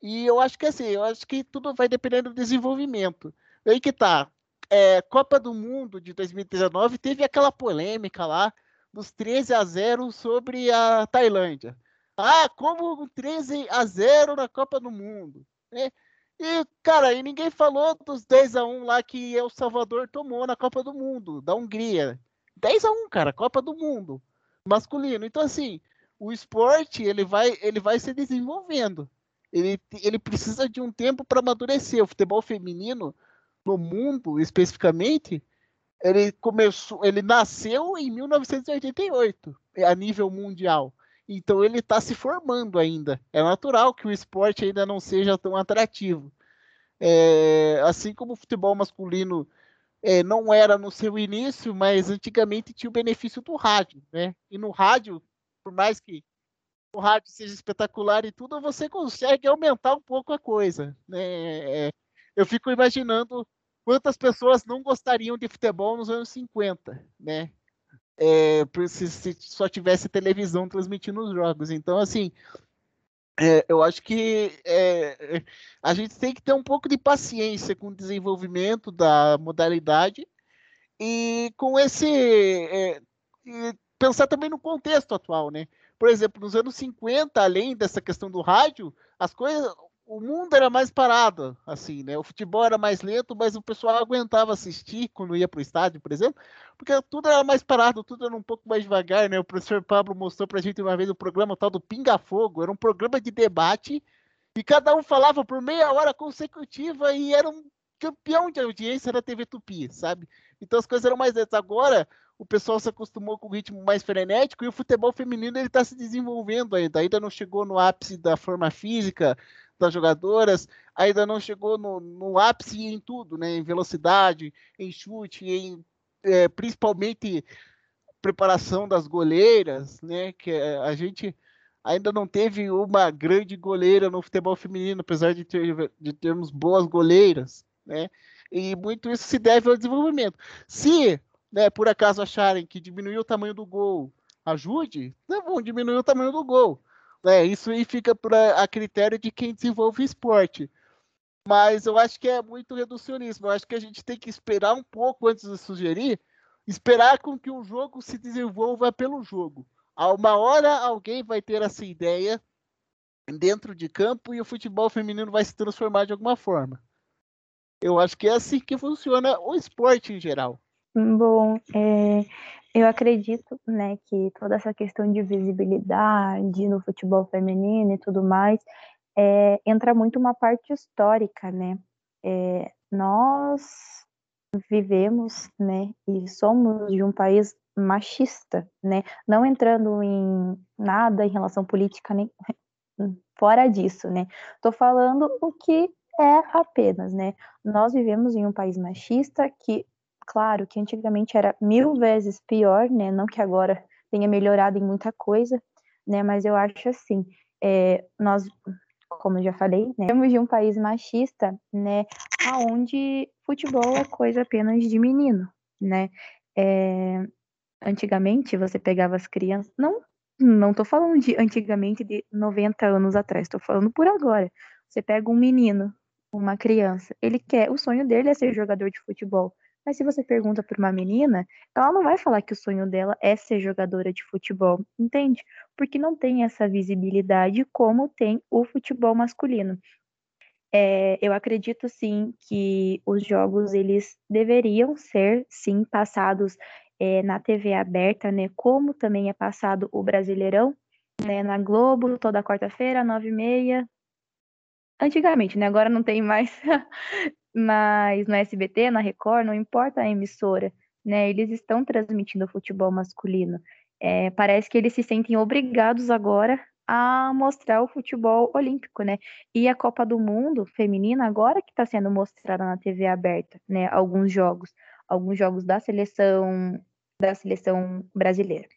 E eu acho que assim, eu acho que tudo vai depender do desenvolvimento. Aí que tá. É, Copa do Mundo de 2019 teve aquela polêmica lá dos 13 a 0 sobre a Tailândia. Ah, como 13 a 0 na Copa do Mundo. É, e, cara, e ninguém falou dos 10 a 1 lá que El Salvador tomou na Copa do Mundo, da Hungria. 10 a 1, cara, Copa do Mundo, masculino. Então, assim, o esporte, ele vai, ele vai se desenvolvendo. Ele, ele precisa de um tempo para amadurecer. O futebol feminino, no mundo, especificamente, ele começou, ele nasceu em 1988, a nível mundial. Então ele está se formando ainda. É natural que o esporte ainda não seja tão atrativo. É, assim como o futebol masculino é, não era no seu início, mas antigamente tinha o benefício do rádio, né? E no rádio, por mais que o rádio seja espetacular e tudo, você consegue aumentar um pouco a coisa, né? É, eu fico imaginando quantas pessoas não gostariam de futebol nos anos 50, né? É, se, se, só tivesse televisão transmitindo os jogos. Então, assim, é, eu acho que é, a gente tem que ter um pouco de paciência com o desenvolvimento da modalidade e com esse. É, pensar também no contexto atual, né? Por exemplo, nos anos 50, além dessa questão do rádio, as coisas, o mundo era mais parado, assim, né? O futebol era mais lento, mas o pessoal aguentava assistir quando ia para o estádio, por exemplo, porque tudo era mais parado, tudo era um pouco mais devagar, né? O professor Pablo mostrou para a gente uma vez o programa tal do Pinga Fogo, era um programa de debate e cada um falava por meia hora consecutiva e era um campeão de audiência da TV Tupi, sabe? Então as coisas eram mais lentas. Agora o pessoal se acostumou com o ritmo mais frenético e o futebol feminino ele está se desenvolvendo ainda. Ainda não chegou no ápice da forma física, das jogadoras, ainda não chegou no, no ápice em tudo, né? Em velocidade, em chute, em é, principalmente preparação das goleiras, né? Que é, a gente ainda não teve uma grande goleira no futebol feminino, apesar de, ter, de termos boas goleiras, né? E muito isso se deve ao desenvolvimento. Se, né, por acaso acharem que diminuir o tamanho do gol ajude, não vão diminuir o tamanho do gol. É, isso aí fica pra, a critério de quem desenvolve esporte. Mas eu acho que é muito reducionismo. Eu acho que a gente tem que esperar um pouco antes de sugerir, esperar com que o jogo se desenvolva pelo jogo. A uma hora alguém vai ter essa ideia dentro de campo e o futebol feminino vai se transformar de alguma forma. Eu acho que é assim que funciona o esporte em geral. Bom, é, eu acredito, né, que toda essa questão de visibilidade no futebol feminino e tudo mais, é, entra muito uma parte histórica, né? É, nós, vivemos, né, e somos de um país machista, né, não entrando em nada em relação política nem fora disso, né, tô falando o que é apenas, né, nós vivemos em um país machista que, claro, que antigamente era mil vezes pior, né, não que agora tenha melhorado em muita coisa, né, mas eu acho assim, é, nós como já falei, né, temos de um país machista, né, aonde futebol é coisa apenas de menino, né? É, antigamente você pegava as crianças, não, não tô falando de antigamente de 90 anos atrás, tô falando por agora. Você pega um menino, uma criança, ele quer, o sonho dele é ser jogador de futebol. Mas se você pergunta para uma menina, ela não vai falar que o sonho dela é ser jogadora de futebol, entende? Porque não tem essa visibilidade como tem o futebol masculino. É, eu acredito sim que os jogos eles deveriam ser sim passados é, na TV aberta, né? Como também é passado o Brasileirão, né? Na Globo toda quarta-feira, nove e meia. Antigamente, né? Agora não tem mais mas no SBT, na Record, não importa a emissora, né? Eles estão transmitindo o futebol masculino. É, parece que eles se sentem obrigados agora a mostrar o futebol olímpico, né? E a Copa do Mundo feminina agora que está sendo mostrada na TV aberta, né? Alguns jogos, alguns jogos da seleção da seleção brasileira,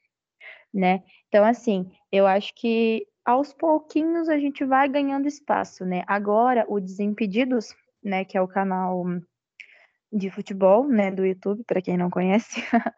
né? Então assim, eu acho que aos pouquinhos a gente vai ganhando espaço, né? Agora o Desimpedidos né, que é o canal de futebol, né, do YouTube, para quem não conhece,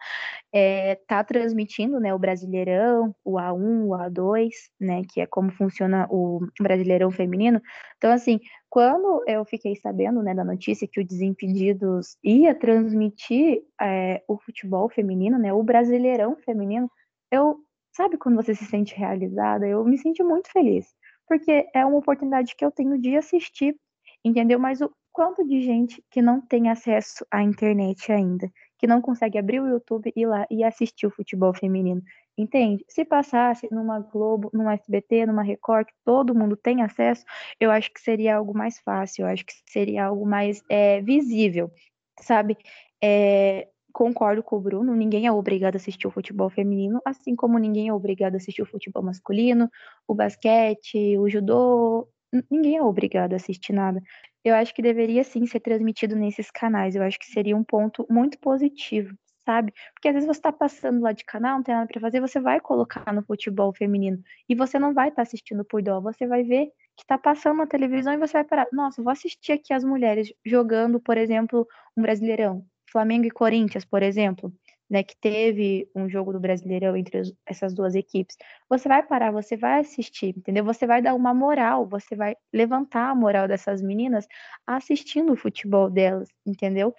é, tá transmitindo, né, o Brasileirão, o A1, o A2, né, que é como funciona o Brasileirão feminino. Então, assim, quando eu fiquei sabendo, né, da notícia que o Desimpedidos ia transmitir é, o futebol feminino, né, o Brasileirão feminino, eu, sabe quando você se sente realizada? Eu me senti muito feliz, porque é uma oportunidade que eu tenho de assistir entendeu? Mas o quanto de gente que não tem acesso à internet ainda, que não consegue abrir o YouTube e ir lá e assistir o futebol feminino, entende? Se passasse numa Globo, numa SBT, numa Record, que todo mundo tem acesso, eu acho que seria algo mais fácil, eu acho que seria algo mais é, visível, sabe? É, concordo com o Bruno, ninguém é obrigado a assistir o futebol feminino, assim como ninguém é obrigado a assistir o futebol masculino, o basquete, o judô, ninguém é obrigado a assistir nada. Eu acho que deveria sim ser transmitido nesses canais. Eu acho que seria um ponto muito positivo, sabe? Porque às vezes você está passando lá de canal, não tem nada para fazer, você vai colocar no futebol feminino e você não vai estar tá assistindo por dó, você vai ver que está passando na televisão e você vai parar. Nossa, vou assistir aqui as mulheres jogando, por exemplo, um Brasileirão, Flamengo e Corinthians, por exemplo né, que teve um jogo do Brasileirão entre essas duas equipes, você vai parar, você vai assistir, entendeu? Você vai dar uma moral, você vai levantar a moral dessas meninas assistindo o futebol delas, entendeu?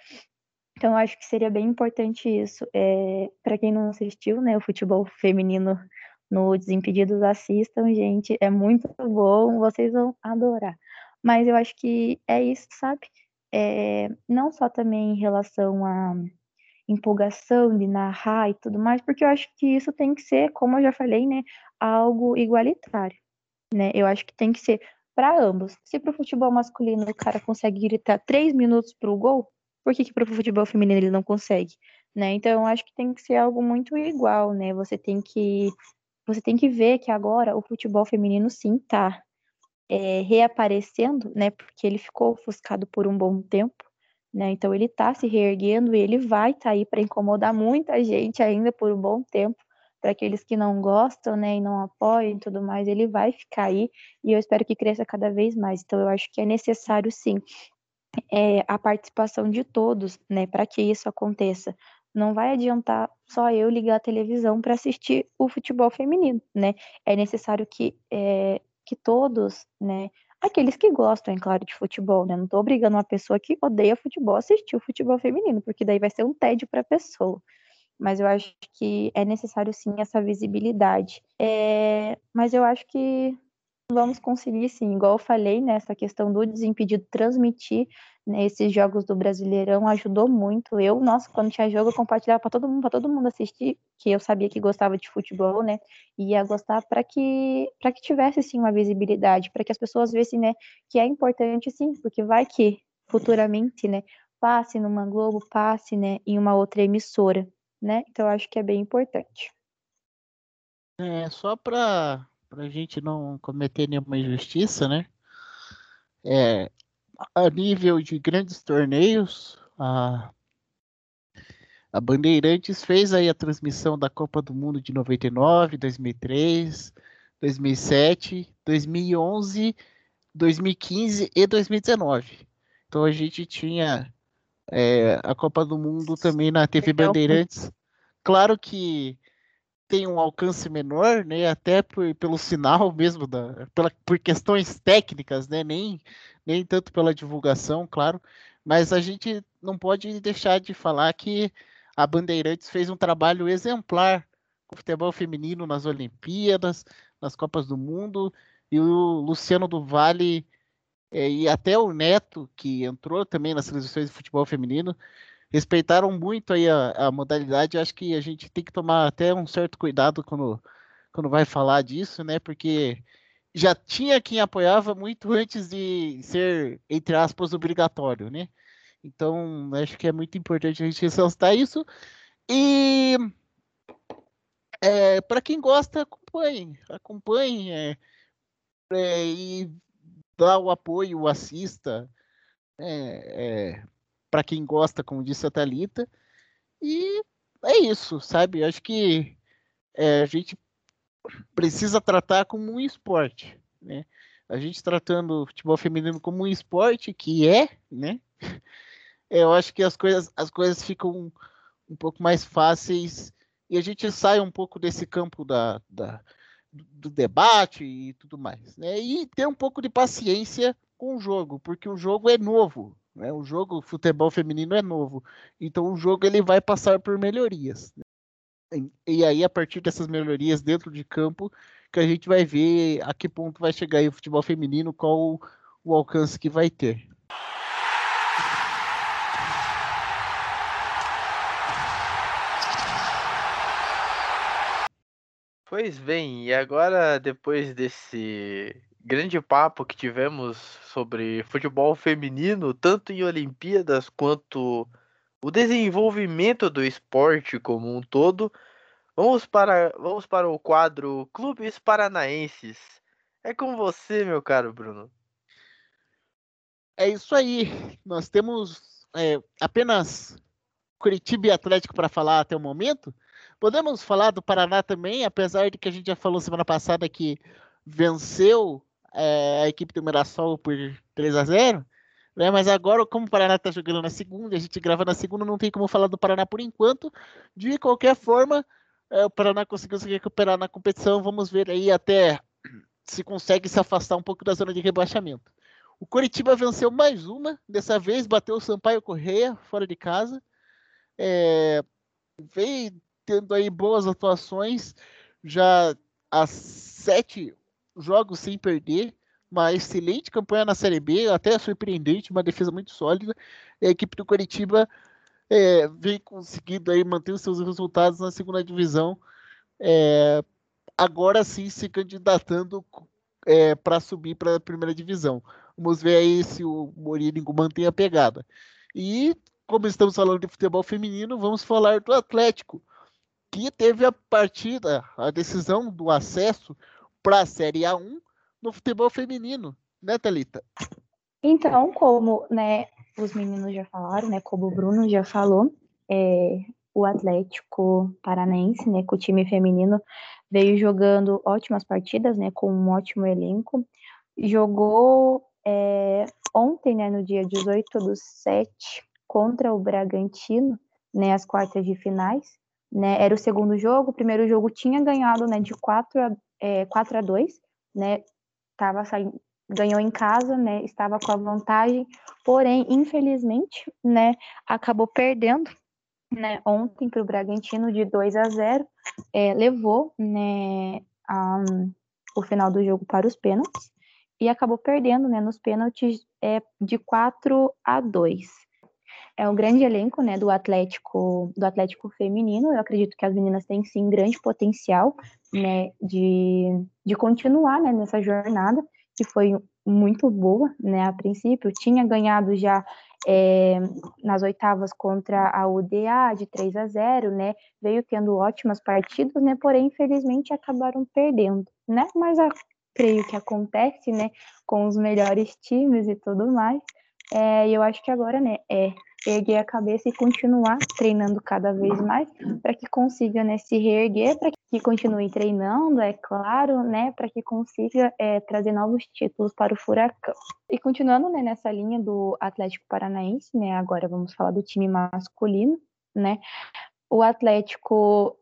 Então, eu acho que seria bem importante isso. É, para quem não assistiu, né, o futebol feminino no Desimpedidos, assistam, gente. É muito bom, vocês vão adorar. Mas eu acho que é isso, sabe? É, não só também em relação a empolgação de narrar e tudo mais, porque eu acho que isso tem que ser, como eu já falei, né, algo igualitário, né? Eu acho que tem que ser para ambos. Se para o futebol masculino o cara consegue gritar três minutos para o gol, por que, que para o futebol feminino ele não consegue? Né? Então eu acho que tem que ser algo muito igual, né? Você tem que você tem que ver que agora o futebol feminino sim tá é, reaparecendo, né? Porque ele ficou ofuscado por um bom tempo. Né? Então ele está se reerguendo e ele vai estar tá aí para incomodar muita gente ainda por um bom tempo. Para aqueles que não gostam né, e não apoiam e tudo mais, ele vai ficar aí e eu espero que cresça cada vez mais. Então eu acho que é necessário sim é, a participação de todos né, para que isso aconteça. Não vai adiantar só eu ligar a televisão para assistir o futebol feminino, né? É necessário que, é, que todos, né, aqueles que gostam, é claro, de futebol, né? Não tô obrigando uma pessoa que odeia futebol a assistir o futebol feminino, porque daí vai ser um tédio para a pessoa. Mas eu acho que é necessário sim essa visibilidade. É... Mas eu acho que vamos conseguir sim, igual eu falei, nessa né, questão do Desimpedido transmitir né, esses jogos do Brasileirão ajudou muito. Eu, nossa, quando tinha jogo, eu compartilhava para todo mundo, para todo mundo assistir, que eu sabia que gostava de futebol, né? E ia gostar para que para que tivesse sim uma visibilidade, para que as pessoas vissem, né, que é importante sim, porque vai que futuramente, né, passe numa Globo, passe, né, em uma outra emissora, né? Então acho que é bem importante. É, só para a gente não cometer nenhuma injustiça, né? É, a nível de grandes torneios, a, a Bandeirantes fez aí a transmissão da Copa do Mundo de 99, 2003, 2007, 2011, 2015 e 2019. Então a gente tinha é, a Copa do Mundo também na TV Bandeirantes. Claro que tem um alcance menor, né? Até por, pelo sinal mesmo, da, pela, por questões técnicas, né? Nem, nem tanto pela divulgação, claro. Mas a gente não pode deixar de falar que a Bandeirantes fez um trabalho exemplar com o futebol feminino nas Olimpíadas, nas Copas do Mundo, e o Luciano do Vale é, e até o Neto, que entrou também nas transmissões de futebol feminino, respeitaram muito aí a, a modalidade. Acho que a gente tem que tomar até um certo cuidado quando, quando vai falar disso, né? Porque já tinha quem apoiava muito antes de ser, entre aspas, obrigatório, né? Então, acho que é muito importante a gente ressaltar isso. E é, para quem gosta, acompanhe. Acompanhe é, é, e dá o apoio, assista. É, é para quem gosta, como disse a Thalita. E é isso, sabe? Acho que é, a gente precisa tratar como um esporte, né? A gente tratando o futebol feminino como um esporte, que é, né? Eu acho que as coisas, as coisas ficam um pouco mais fáceis e a gente sai um pouco desse campo da, da do debate e tudo mais, né? E ter um pouco de paciência com o jogo, porque o jogo é novo, né? O jogo futebol feminino é novo, então o jogo ele vai passar por melhorias. E aí a partir dessas melhorias dentro de campo que a gente vai ver a que ponto vai chegar o futebol feminino, qual o alcance que vai ter. Pois bem, e agora depois desse grande papo que tivemos sobre futebol feminino, tanto em Olimpíadas quanto o desenvolvimento do esporte como um todo, vamos para, vamos para o quadro Clubes Paranaenses. É com você, meu caro Bruno. É isso aí. Nós temos é, apenas Curitiba e Atlético para falar até o momento. Podemos falar do Paraná também, apesar de que a gente já falou semana passada que venceu é, a equipe do Mirassol por 3 a 0 né? Mas agora, como o Paraná está jogando na segunda, a gente grava na segunda, não tem como falar do Paraná por enquanto. De qualquer forma, é, o Paraná conseguiu se recuperar na competição. Vamos ver aí até se consegue se afastar um pouco da zona de rebaixamento. O Coritiba venceu mais uma, dessa vez bateu o Sampaio Correia fora de casa. É, veio tendo aí boas atuações, já há sete jogos sem perder, uma excelente campanha na Série B, até surpreendente, uma defesa muito sólida. A equipe do Curitiba é, vem conseguindo aí manter os seus resultados na segunda divisão, é, agora sim se candidatando é, para subir para a primeira divisão. Vamos ver aí se o Morínigo mantém a pegada. E, como estamos falando de futebol feminino, vamos falar do Atlético, que teve a partida, a decisão do acesso para a Série A1 no futebol feminino, né, Thalita? Então, como né, os meninos já falaram, né, como o Bruno já falou, é, o Atlético Paranaense, né, com o time feminino, veio jogando ótimas partidas, né, com um ótimo elenco. Jogou é, ontem, né, no dia 18 do 7, contra o Bragantino, né, as quartas de finais. Né, era o segundo jogo, o primeiro jogo tinha ganhado né, de 4 a é, 4 a 2 né? Tava saindo, ganhou em casa, né? Estava com a vantagem, porém, infelizmente, né? Acabou perdendo, né? Ontem para o Bragantino de 2 a 0, é, levou, né? A, o final do jogo para os pênaltis e acabou perdendo, né? Nos pênaltis é, de 4 a 2 é um grande elenco, né, do Atlético, do Atlético feminino. Eu acredito que as meninas têm sim grande potencial, né, de, de continuar, né, nessa jornada que foi muito boa, né, a princípio. Tinha ganhado já é, nas oitavas contra a UDA de 3 a 0, né? Veio tendo ótimas partidas, né? Porém, infelizmente, acabaram perdendo, né? Mas a, creio que acontece, né? Com os melhores times e tudo mais. É, eu acho que agora, né? É erguer a cabeça e continuar treinando cada vez mais para que consiga né, se reerguer, para que continue treinando, é claro, né, para que consiga é, trazer novos títulos para o Furacão. E continuando né, nessa linha do Atlético Paranaense, né, agora vamos falar do time masculino, né, o Atlético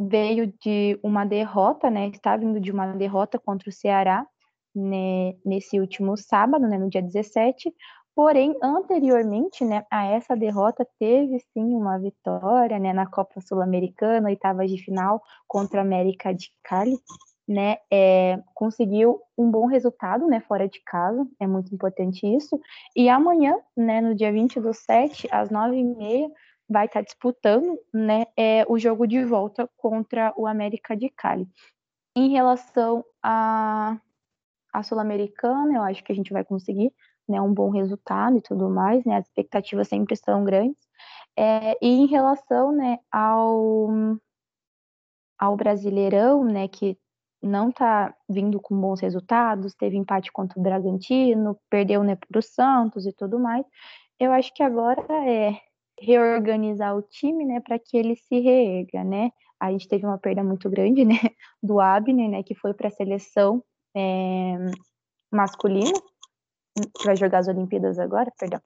veio de uma derrota, né, está vindo de uma derrota contra o Ceará, né, nesse último sábado, né, no dia 17, Porém, anteriormente, né, a essa derrota, teve sim uma vitória, né, na Copa Sul-Americana, oitavas de final contra a América de Cali, né, é, conseguiu um bom resultado, né, fora de casa, é muito importante isso. E amanhã, né, no dia 20 do 7, às 9h30, vai estar disputando, né, é, o jogo de volta contra o América de Cali. Em relação à a, a Sul-Americana, eu acho que a gente vai conseguir né, um bom resultado e tudo mais, né, as expectativas sempre são grandes. É, e em relação, né, ao, ao Brasileirão, né, que não está vindo com bons resultados, teve empate contra o Bragantino, perdeu, né, para o Santos e tudo mais, eu acho que agora é reorganizar o time, né, para que ele se reerga, né, a gente teve uma perda muito grande, né, do Abner, né, que foi para a seleção é, masculina, que vai jogar as Olimpíadas agora, perdão.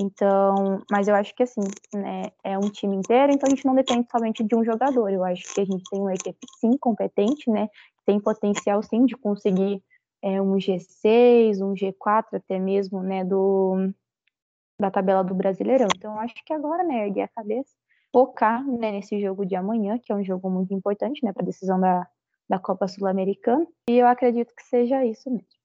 Então, mas eu acho que assim, né, é um time inteiro, então a gente não depende somente de um jogador. Eu acho que a gente tem uma equipe sim competente, né? Tem potencial sim de conseguir é, um G6, um G4 até mesmo, né, do da tabela do Brasileirão. Então, eu acho que agora, né, erguer a cabeça, focar, né, nesse jogo de amanhã, que é um jogo muito importante, né, para a decisão da, da Copa Sul-Americana. E eu acredito que seja isso mesmo.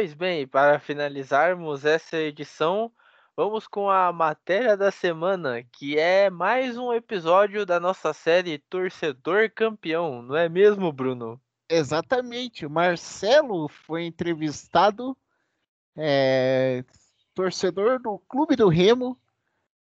Pois bem, para finalizarmos essa edição, vamos com a matéria da semana, que é mais um episódio da nossa série Torcedor Campeão, não é mesmo, Bruno? Exatamente. O Marcelo foi entrevistado, é, torcedor do Clube do Remo.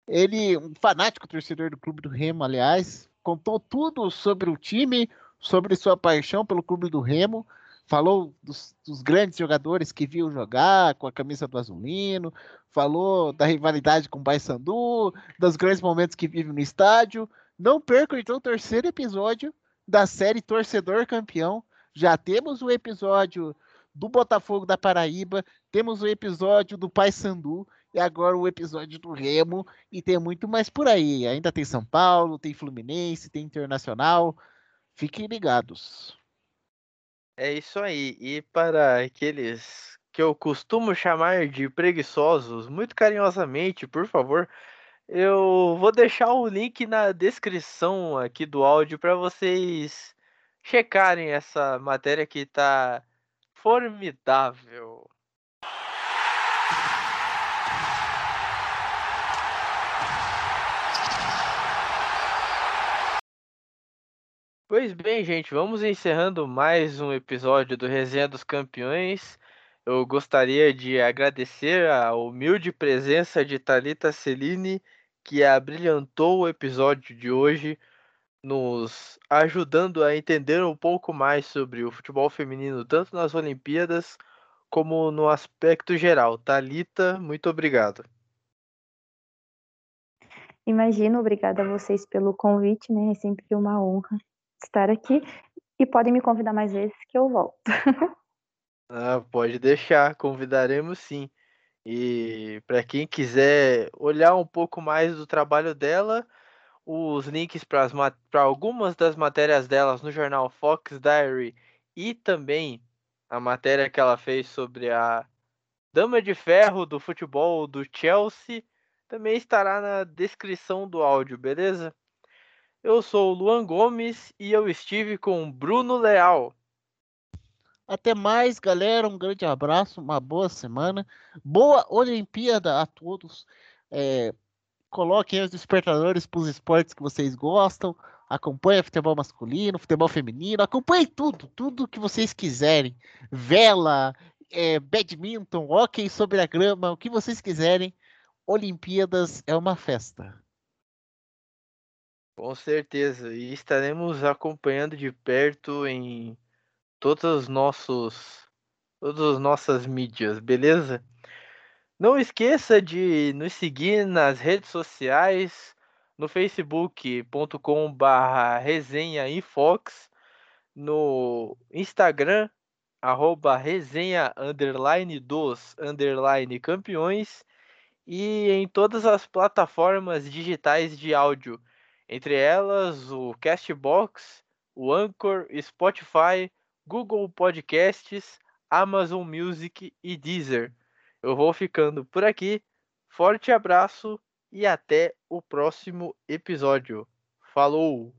Ele, um fanático torcedor do Clube do Remo, aliás, contou tudo sobre o time, sobre sua paixão pelo Clube do Remo falou dos, dos, grandes jogadores que viu jogar com a camisa do Azulino, falou da rivalidade com o Paysandu, dos grandes momentos que vive no estádio. Não percam então o terceiro episódio da série Torcedor Campeão. Já temos o episódio do Botafogo da Paraíba, temos o episódio do Paysandu e agora o episódio do Remo e tem muito mais por aí. Ainda tem São Paulo, tem Fluminense, tem Internacional. Fiquem ligados. É isso aí. E para aqueles que eu costumo chamar de preguiçosos, muito carinhosamente, por favor, eu vou deixar o link na descrição aqui do áudio para vocês checarem essa matéria que está formidável. Pois bem, gente, vamos encerrando mais um episódio do Resenha dos Campeões. Eu gostaria de agradecer a humilde presença de Talita Celine, que abrilhantou o episódio de hoje, nos ajudando a entender um pouco mais sobre o futebol feminino, tanto nas Olimpíadas como no aspecto geral. Talita, muito obrigado. Imagino, obrigada a vocês pelo convite, né? É sempre uma honra estar aqui e podem me convidar mais vezes que eu volto. ah, pode deixar, convidaremos sim. E para quem quiser olhar um pouco mais do trabalho dela, os links para algumas das matérias delas no jornal Fox Diary e também a matéria que ela fez sobre a Dama de Ferro do futebol do Chelsea também estará na descrição do áudio, beleza? Eu sou o Luan Gomes e eu estive com Bruno Leal. Até mais, galera. Um grande abraço, uma boa semana. Boa Olimpíada a todos. É, coloquem os despertadores para os esportes que vocês gostam. Acompanha futebol masculino, futebol feminino, acompanhe tudo, tudo que vocês quiserem. Vela, é, badminton, hockey sobre a grama, o que vocês quiserem. Olimpíadas é uma festa. Com certeza. E estaremos acompanhando de perto em todos os nossos todas as nossas mídias, beleza? Não esqueça de nos seguir nas redes sociais, no facebook.com/barra resenha infox, no Instagram arroba resenha underline dos underline campeões e em todas as plataformas digitais de áudio, entre elas o Castbox, o Anchor, Spotify, Google Podcasts, Amazon Music e Deezer. Eu vou ficando por aqui. Forte abraço e até o próximo episódio. Falou!